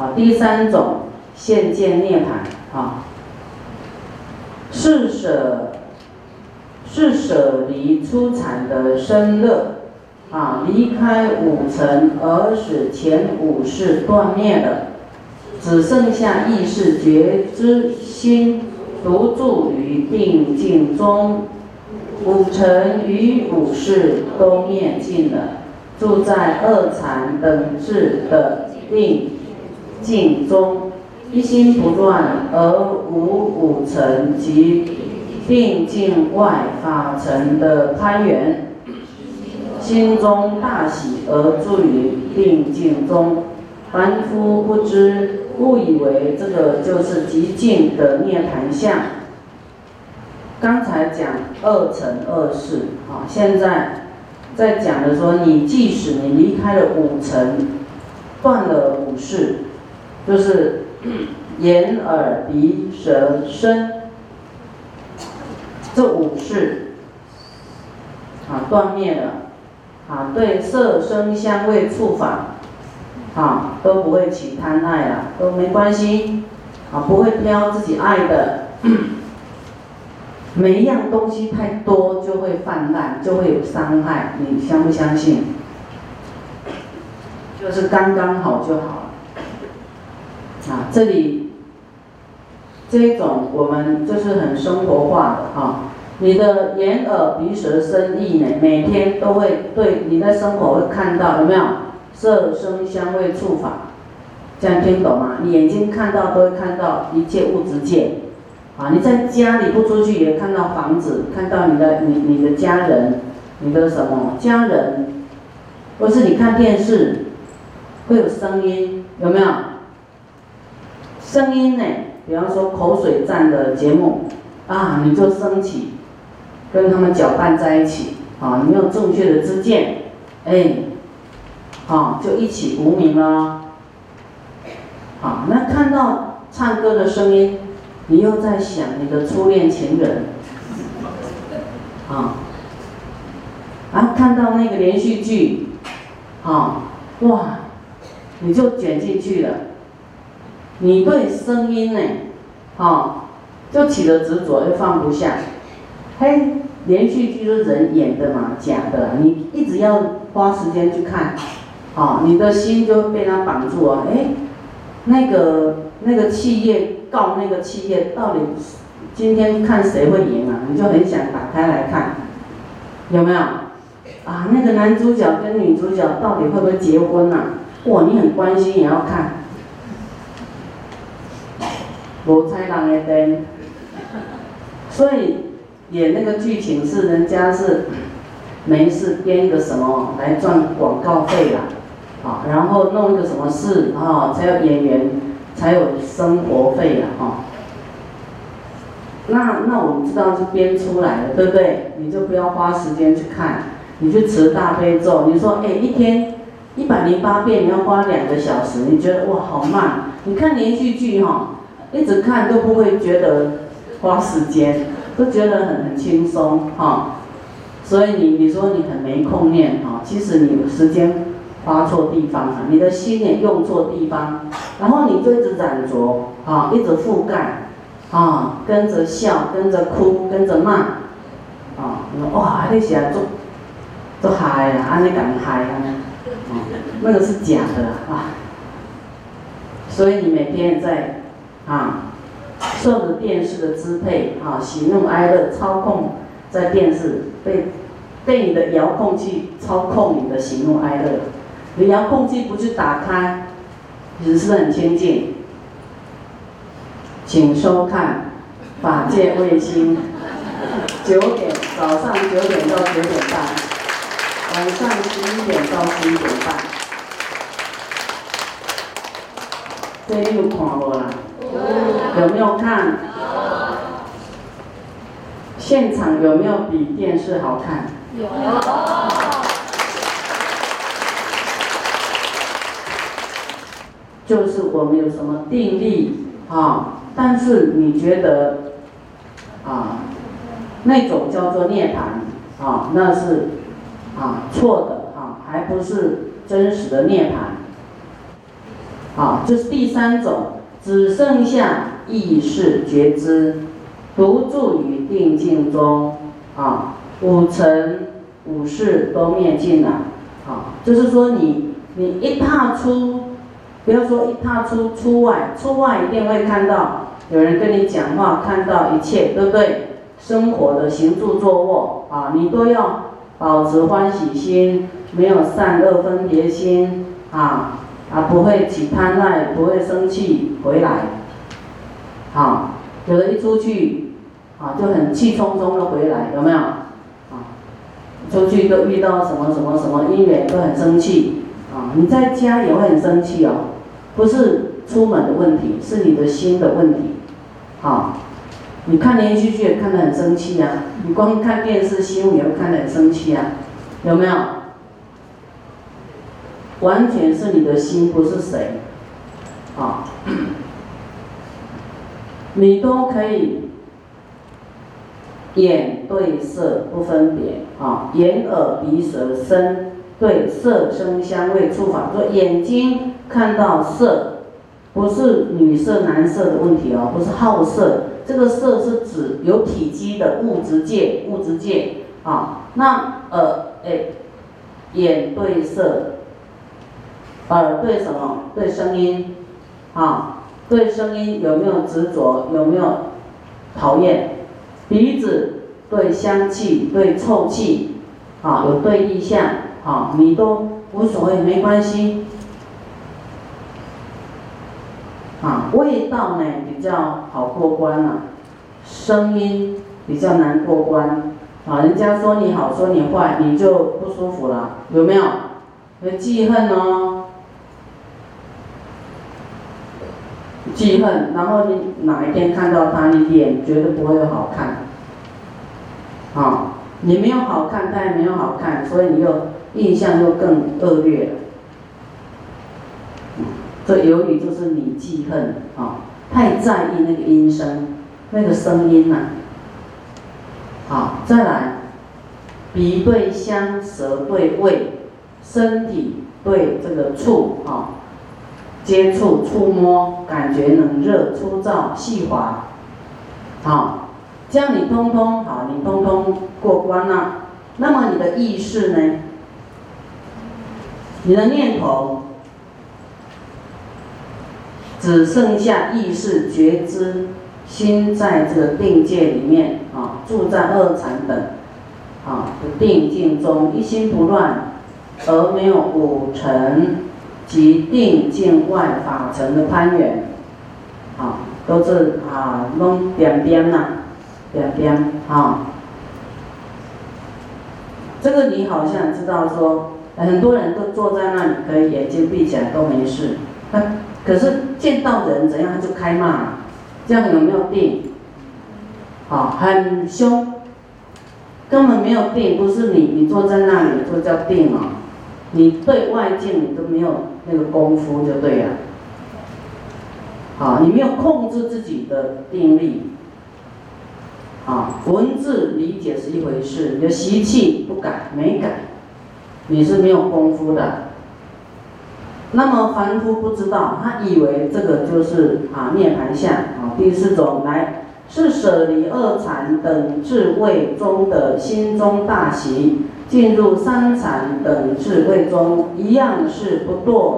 啊，第三种现见涅槃啊，是舍是舍离出产的生乐啊，离开五尘而使前五世断灭的，只剩下意识觉知心独住于定境中，五尘与五世都灭尽了，住在二禅等智的定。静中，一心不乱，而无五尘及定境外法尘的攀缘，心中大喜而住于定境中。凡夫不知，误以为这个就是极静的涅盘相。刚才讲二乘二世，啊，现在在讲的说，你即使你离开了五尘，断了五世。就是 眼耳鼻舌身这五世啊断灭了啊，对色声香味触法啊都不会起贪爱了，都没关系啊，不会挑自己爱的，每一样东西太多就会泛滥，就会有伤害，你相不相信？就是刚刚好就好。啊，这里这一种我们就是很生活化的哈。你的眼耳鼻舌身意呢，每天都会对你的生活会看到有没有色声香味触法？这样听懂吗？你眼睛看到都会看到一切物质界，啊，你在家里不出去也看到房子，看到你的你你的家人，你的什么家人，或是你看电视会有声音，有没有？声音呢？比方说口水战的节目，啊，你就升起，跟他们搅拌在一起，啊，你有正确的知见，哎，啊，就一起无名了。好，那看到唱歌的声音，你又在想你的初恋情人，啊，然后看到那个连续剧，啊，哇，你就卷进去了。你对声音呢，哦，就起了执着，又放不下。嘿，连续剧是人演的嘛，假的，你一直要花时间去看，哦，你的心就被他绑住了。哎，那个那个企业告那个企业，到底今天看谁会赢啊？你就很想打开来看，有没有？啊，那个男主角跟女主角到底会不会结婚啊？哇，你很关心也要看。无彩人的灯，所以演那个剧情是人家是没事编一个什么来赚广告费啦，啊，然后弄一个什么事啊，才有演员才有生活费啦，哈。那那我们知道是编出来的，对不对？你就不要花时间去看，你去持大悲咒，你说哎一天一百零八遍，你要花两个小时，你觉得哇好慢？你看连续剧哈。一直看都不会觉得花时间，都觉得很很轻松哈。所以你你说你很没空念哈，其实你时间花错地方了，你的心也用错地方，然后你就一直染着啊，一直覆盖啊，跟着笑，跟着哭，跟着骂啊，你说哇，那些做做嗨啊，安尼敢嗨啊？那个是假的啊。所以你每天在。啊，受着电视的支配，啊，喜怒哀乐操控在电视，被被你的遥控器操控你的喜怒哀乐，你遥控器不去打开，其实是很亲近。请收看法界卫星，九点早上九点到九点半，晚上十一点到十一点半，这你有看无啦？有没有看？现场有没有比电视好看？有。就是我们有什么定力啊？但是你觉得啊，那种叫做涅槃啊，那是啊错的啊，还不是真实的涅槃啊，就是第三种，只剩下意识觉知，独住于定境中，啊，五尘五事都灭尽了，啊，就是说你你一踏出，不要说一踏出出外，出外一定会看到有人跟你讲话，看到一切，对不对？生活的行住坐卧，啊，你都要保持欢喜心，没有善恶分别心，啊。啊，不会起贪爱，不会生气，回来，好，有的一出去，啊，就很气冲冲的回来，有没有？啊，出去都遇到什么什么什么因缘，都很生气，啊，你在家也会很生气哦，不是出门的问题，是你的心的问题，好，你看连续剧也看得很生气啊，你光看电视新闻也会看得很生气啊，有没有？完全是你的心，不是谁，啊，你都可以眼对色不分别，啊，眼耳鼻舌身对色声香味触法，说眼睛看到色，不是女色男色的问题哦，不是好色，这个色是指有体积的物质界，物质界，啊，那呃，哎，眼对色。耳对什么？对声音，啊，对声音有没有执着？有没有讨厌？鼻子对香气、对臭气，啊，有对意象，啊，你都无所谓，没关系。啊，味道呢比较好过关了，声音比较难过关。啊，人家说你好，说你坏，你就不舒服了，有没有？有记恨哦。记恨，然后你哪一天看到他，你脸绝对不会有好看，啊，你没有好看，他也没有好看，所以你又印象又更恶劣了。这由于就是你记恨啊，太在意那个音声，那个声音呐。好，再来，鼻对香，舌对味，身体对这个触啊。接触、触摸，感觉冷热、粗糙、细滑，好，这样你通通好，你通通过关了。那么你的意识呢？你的念头只剩下意识觉知，心在这个定界里面啊，住在二禅等啊的定境中，一心不乱，而没有五尘。及定境外法尘的攀缘，啊，都是啊弄点边呐，点边啊。这个你好像知道说，很多人都坐在那里，可以眼睛闭起来都没事。那可是见到人怎样就开骂，这样有没有定？啊，很凶，根本没有定，不是你你坐在那里就叫定哦。你对外境你都没有那个功夫就对了，好，你没有控制自己的定力，啊，文字理解是一回事，你的习气不改没改，你是没有功夫的。那么凡夫不知道，他以为这个就是啊涅盘相啊。第四种来是舍离二禅等智慧中的心中大喜。进入三禅等智慧中，一样是不堕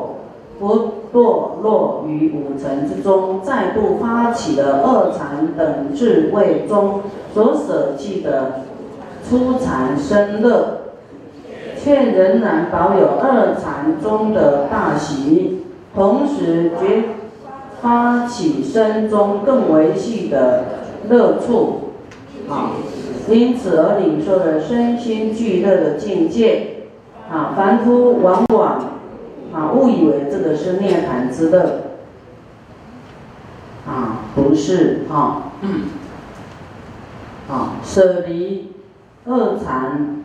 不堕落于五尘之中，再度发起了二禅等智慧中所舍弃的初禅生乐，却仍然保有二禅中的大喜，同时觉发起身中更维系的乐处，啊。因此而领受了身心俱乐的境界，啊，凡夫往往啊误以为这个是涅槃之乐，啊，不是啊，啊，舍离二禅，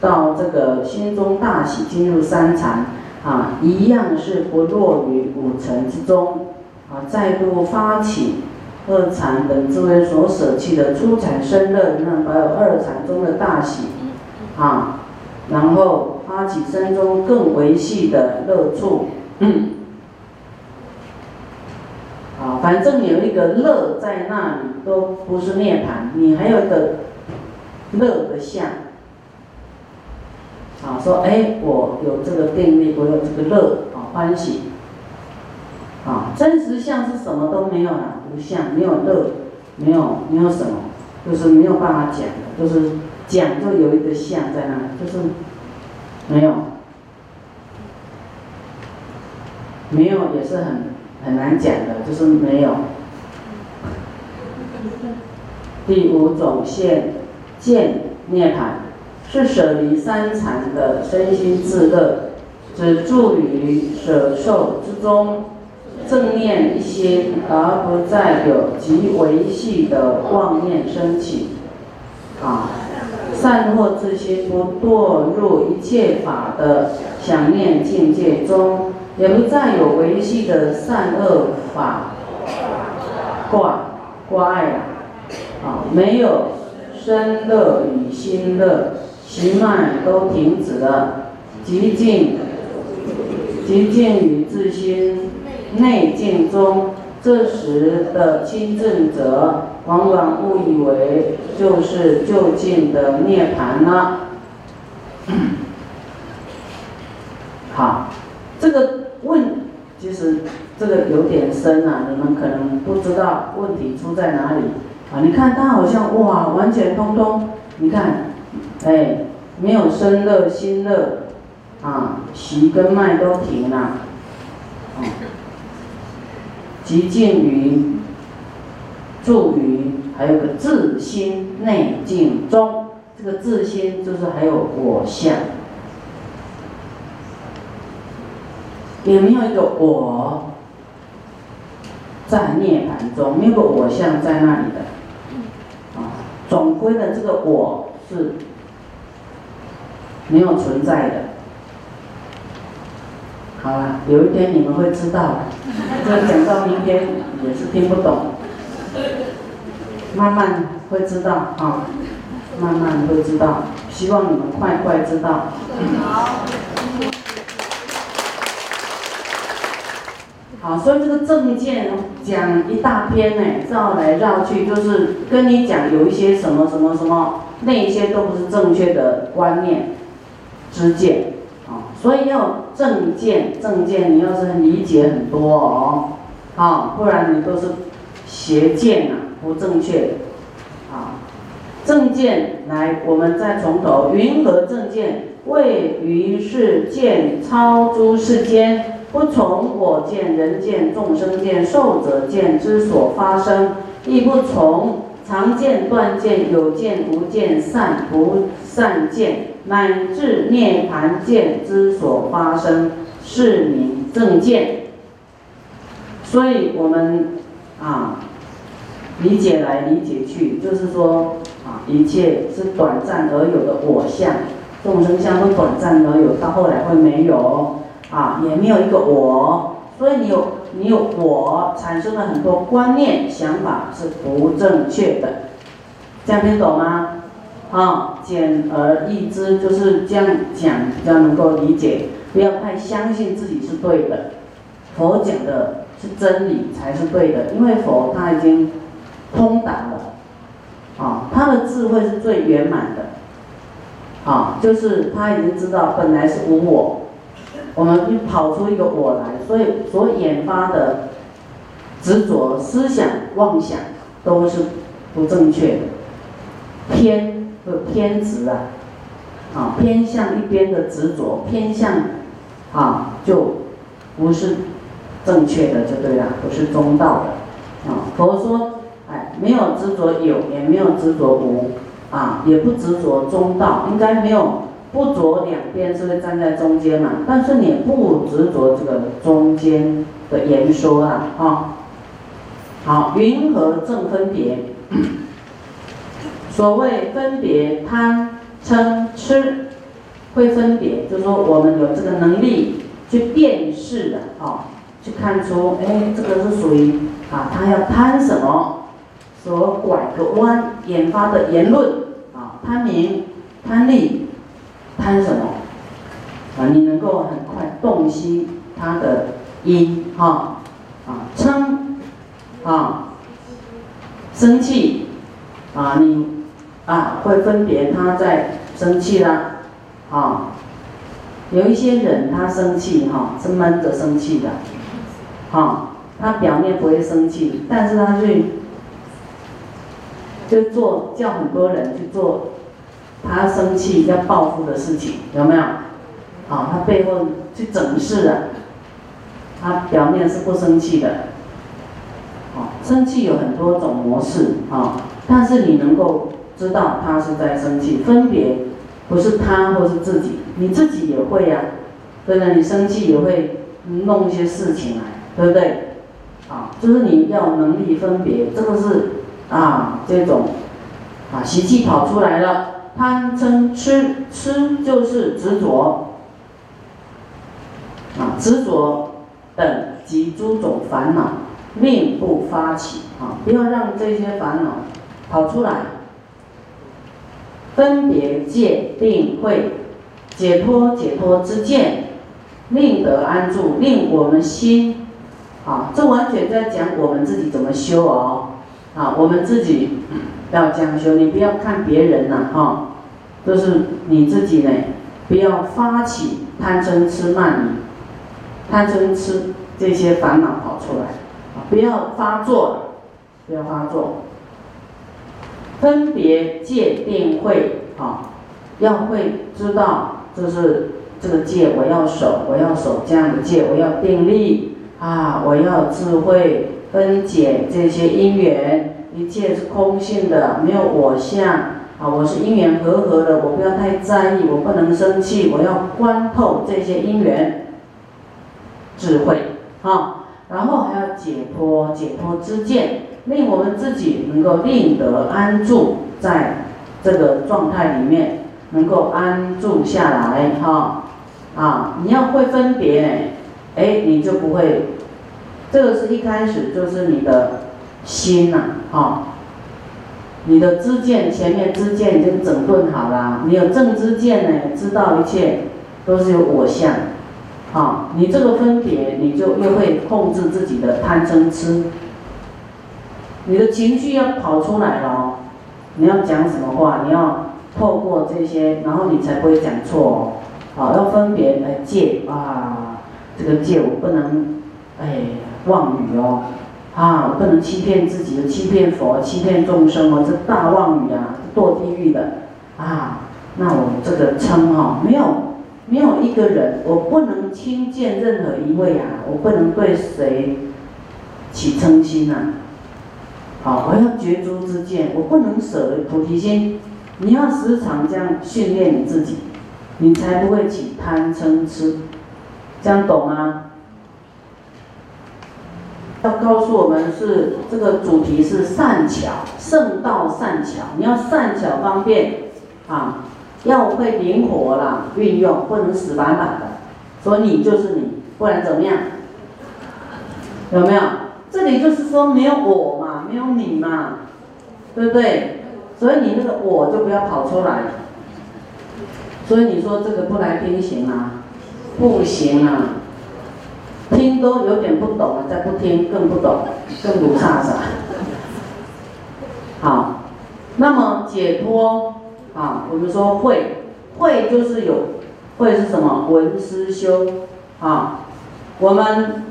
到这个心中大喜，进入三禅，啊，一样是不落于五尘之中，啊，再度发起。二禅等诸位所舍弃的初禅生乐，那还有二禅中的大喜，啊，然后发起生中更维系的乐处啊，反正有一个乐在那里，都不是涅槃，你还有一个乐的相。啊，说哎，我有这个定力，我有这个乐啊，欢喜。啊，真实相是什么都没有了，无相，没有乐，没有没有什么，就是没有办法讲的，就是讲就有一个相在那里，就是没有，没有也是很很难讲的，就是没有。第五种现见涅槃。是舍离三禅的身心自乐，只住于舍受之中，正念一心，而不再有极维系的妄念升起。啊，善获之心不堕入一切法的想念境界中，也不再有维系的善恶法挂挂碍了。啊，没有身乐与心乐。行脉都停止了，极静，极静与自心内境中。这时的亲正者，往往误以为就是就近的涅槃了。好，这个问其实这个有点深啊，你们可能不知道问题出在哪里啊。你看他好像哇，完全通通，你看。哎，没有身热心热，啊，脾跟脉都停了，啊，极静于住于，还有个自心内静中，这个自心就是还有我相，也没有一个我在涅盘中，没有个我相在那里的，啊，总归的这个我是。没有存在的，好了，有一天你们会知道，这讲到明天也是听不懂，慢慢会知道啊，慢慢会知道，希望你们快快知道。好，所以这个证件讲一大篇呢，绕来绕去就是跟你讲有一些什么什么什么，那些都不是正确的观念。知见，所以要正见，正见你要是理解很多哦，啊，不然你都是邪见呐，不正确，啊，正见来，我们再从头，云何正见？谓于是见超诸世间，不从我见、人见、众生见、寿者见之所发生，亦不从常见、断见、有见、无见、善不善见。乃至涅盘见之所发生，是名正见。所以我们啊，理解来理解去，就是说啊，一切是短暂而有的我相，众生相都短暂而有，到后来会没有啊，也没有一个我。所以你有你有我，产生了很多观念想法是不正确的，这样听懂吗？啊，简而易之，就是这样讲比较能够理解，不要太相信自己是对的。佛讲的是真理才是对的，因为佛他已经通达了，啊，他的智慧是最圆满的，啊，就是他已经知道本来是无我，我们就跑出一个我来，所以所引发的执着思想妄想都是不正确的，偏。就偏执啊，啊，偏向一边的执着，偏向，啊，就不是正确的，就对了，不是中道的，啊，佛说，哎，没有执着有，也没有执着无，啊，也不执着中道，应该没有不着两边，是不是站在中间嘛？但是你不执着这个中间的言说啊，啊，好，云和正分别。所谓分别贪嗔痴，会分别，就是说我们有这个能力去辨识的，啊，去看出，哎，这个是属于啊，他要贪什么，所拐个弯引发的言论，啊，贪名、贪利、贪什么，啊，你能够很快洞悉他的因，哈，啊，嗔啊，生气啊，你啊会分别他在生气啦，啊，有一些人他生气哈是闷着生气的，啊，他表面不会生气，但是他去就做叫很多人去做他生气要报复的事情，有没有？啊，他背后去整事的，他表面是不生气的。啊，生气有很多种模式啊，但是你能够知道他是在生气，分别不是他或是自己，你自己也会呀，对不对？你生气也会弄一些事情来，对不对？啊，就是你要能力分别，这个是啊这种啊习气跑出来了，贪嗔痴，痴就是执着。啊，执着等及诸种烦恼，命不发起啊！不要让这些烦恼跑出来。分别界定会解脱，解脱之见，令得安住，令我们心啊，这完全在讲我们自己怎么修哦。啊，我们自己要讲修，你不要看别人呐，哈，就是你自己呢，不要发起贪嗔痴慢疑。贪嗔痴这些烦恼跑出来，啊，不要发作，不要发作。分别界定会，啊，要会知道，就是这个戒我要守，我要守这样的戒，我要定力，啊，我要智慧分解这些因缘，一切是空性的，没有我相，啊，我是因缘和合的，我不要太在意，我不能生气，我要观透这些因缘。智慧啊，然后还要解脱，解脱之见，令我们自己能够令得安住在这个状态里面，能够安住下来哈啊！你要会分别，哎，你就不会，这个是一开始就是你的心呐，哈，你的知见前面知见已经整顿好了，你有正知见呢，知道一切都是有我相。啊，你这个分别，你就又会控制自己的贪嗔痴，你的情绪要跑出来了，你要讲什么话，你要透过这些，然后你才不会讲错哦。好，要分别来戒啊，这个戒我不能，哎，妄语哦，啊，我不能欺骗自己，欺骗佛，欺骗众生哦，这大妄语啊，堕地狱的啊，那我这个称哈没有。没有一个人，我不能轻贱任何一位啊！我不能对谁起嗔心呐。好，我要绝诸之见，我不能舍菩提心。你要时常这样训练你自己，你才不会起贪嗔痴。这样懂吗？要告诉我们是这个主题是善巧，圣道善巧，你要善巧方便啊。要会灵活啦，运用不能死板板的，所以你就是你，不然怎么样？有没有？这里就是说没有我，没有你嘛，对不对？所以你那个我就不要跑出来。所以你说这个不来听行吗？不行啊，听都有点不懂了，再不听更不懂，更不差啥。好，那么解脱。啊，我们说慧，慧就是有，慧是什么？闻思修，啊，我们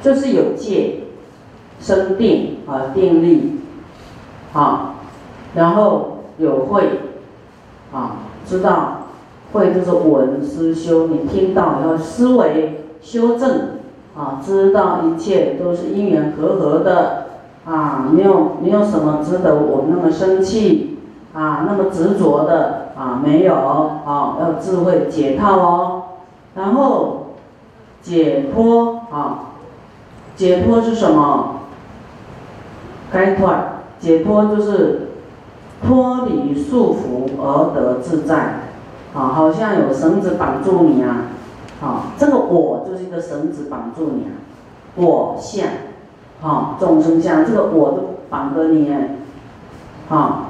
就是有戒，生定啊，定力，啊，然后有慧，啊，知道，慧就是闻思修，你听到要思维修正，啊，知道一切都是因缘和合的，啊，没有没有什么值得我那么生气。啊，那么执着的啊，没有啊，要智慧解套哦。然后解脱啊，解脱是什么？开脱，解脱就是脱离束缚而得自在。啊，好像有绳子绑住你啊。啊，这个我就是一个绳子绑住你啊。我相，啊，众生相，这个我都绑着你哎。啊。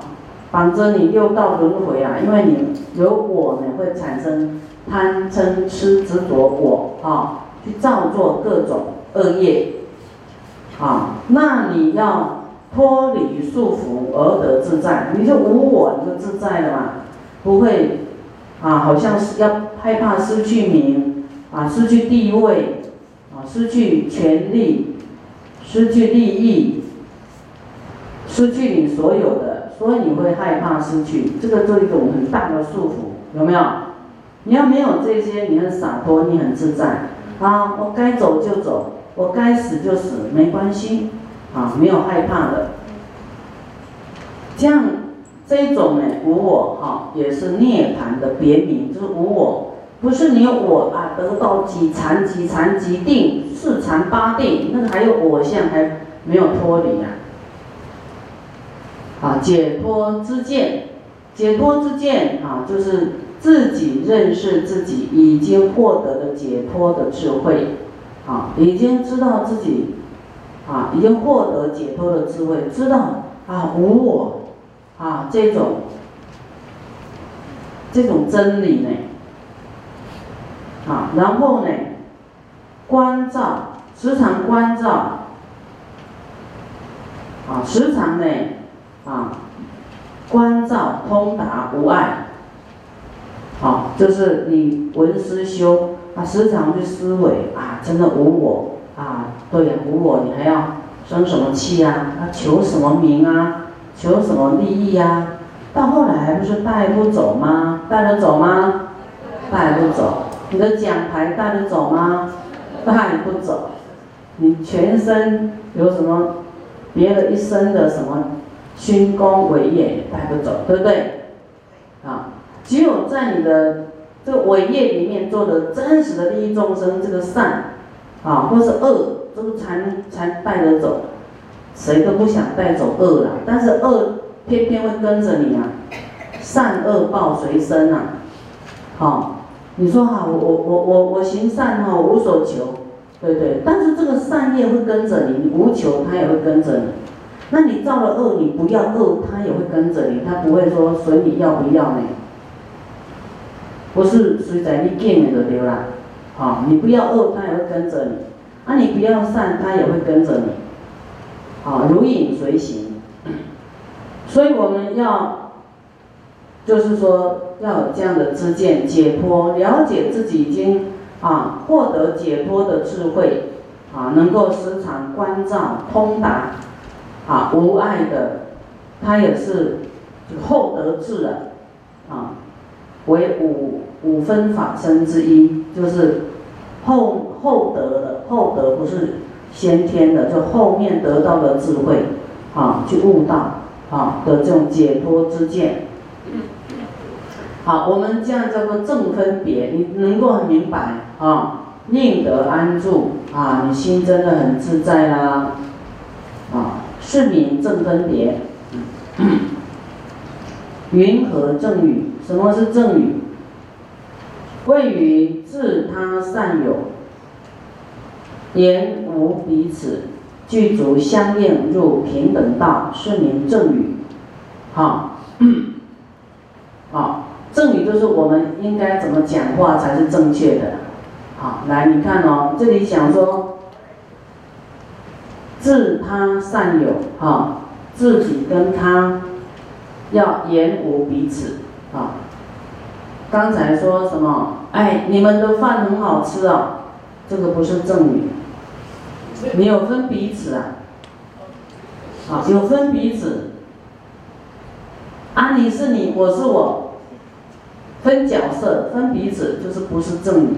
绑着你六道轮回啊，因为你有我呢，会产生贪嗔痴执着我啊，去造作各种恶业，啊，那你要脱离束缚而得自在，你就无我，你就自在了嘛，不会啊，好像是要害怕失去名啊，失去地位啊，失去权利，失去利益，失去你所有的，所以你会害怕失去，这个是一种很大的束缚，有没有？你要没有这些，你很洒脱，你很自在啊，我该走就走。我该死就死，没关系，啊，没有害怕的。这样，这种呢，无我哈，也是涅槃的别名，就是无我，不是你有我啊，得到几禅几禅几定四禅八定，那个还有我相，还没有脱离啊。啊，解脱之见，解脱之见啊，就是自己认识自己已经获得的解脱的智慧。啊，已经知道自己，啊，已经获得解脱的智慧，知道啊无我，啊这种，这种真理呢，啊，然后呢，关照，时常关照，啊，时常呢，啊，关照通达无碍，好，这是你闻思修。啊，时常去思维啊，真的无我啊，对呀，无我，你还要生什么气啊？啊，求什么名啊？求什么利益呀？到后来不是带不走吗？带得走吗？带不走。你的奖牌带得走吗？带不走。你全身有什么别的一身的什么勋功伟业带不走，对不对？啊，只有在你的。这个伟业里面做的真实的利益众生，这个善，啊，或是恶，这个才才带得走。谁都不想带走恶啦，但是恶偏偏会跟着你啊，善恶报随身啊。好，你说哈，我我我我我行善哈，无所求，对对？但是这个善业会跟着你，你无求，它也会跟着你。那你造了恶，你不要恶，它也会跟着你，它不会说随你要不要呢？不是随在你见面的流啦，啊，你不要恶，他也会跟着你；啊，你不要善，他也会跟着你，啊，如影随形。所以我们要，就是说要有这样的知见解脱，了解自己已经啊获得解脱的智慧，啊，能够时常关照通达，啊，无碍的，他也是厚德智啊，啊。为五五分法身之一，就是后后得的后得，不是先天的，就后面得到的智慧，啊，去悟道啊的这种解脱之见。好，我们这样叫做正分别，你能够很明白啊，宁得安住啊，你心真的很自在啦，啊，是名正分别。云何正语？什么是正语？谓于自他善友，言无彼此，具足相应入平等道，是名正语。好，好，正语就是我们应该怎么讲话才是正确的。好，来你看哦，这里讲说，自他善友，哈，自己跟他要言无彼此。啊，刚才说什么？哎，你们的饭很好吃啊，这个不是赠语。你有分彼此啊？好，有分彼此。啊，你是你，我是我，分角色，分彼此，就是不是赠语。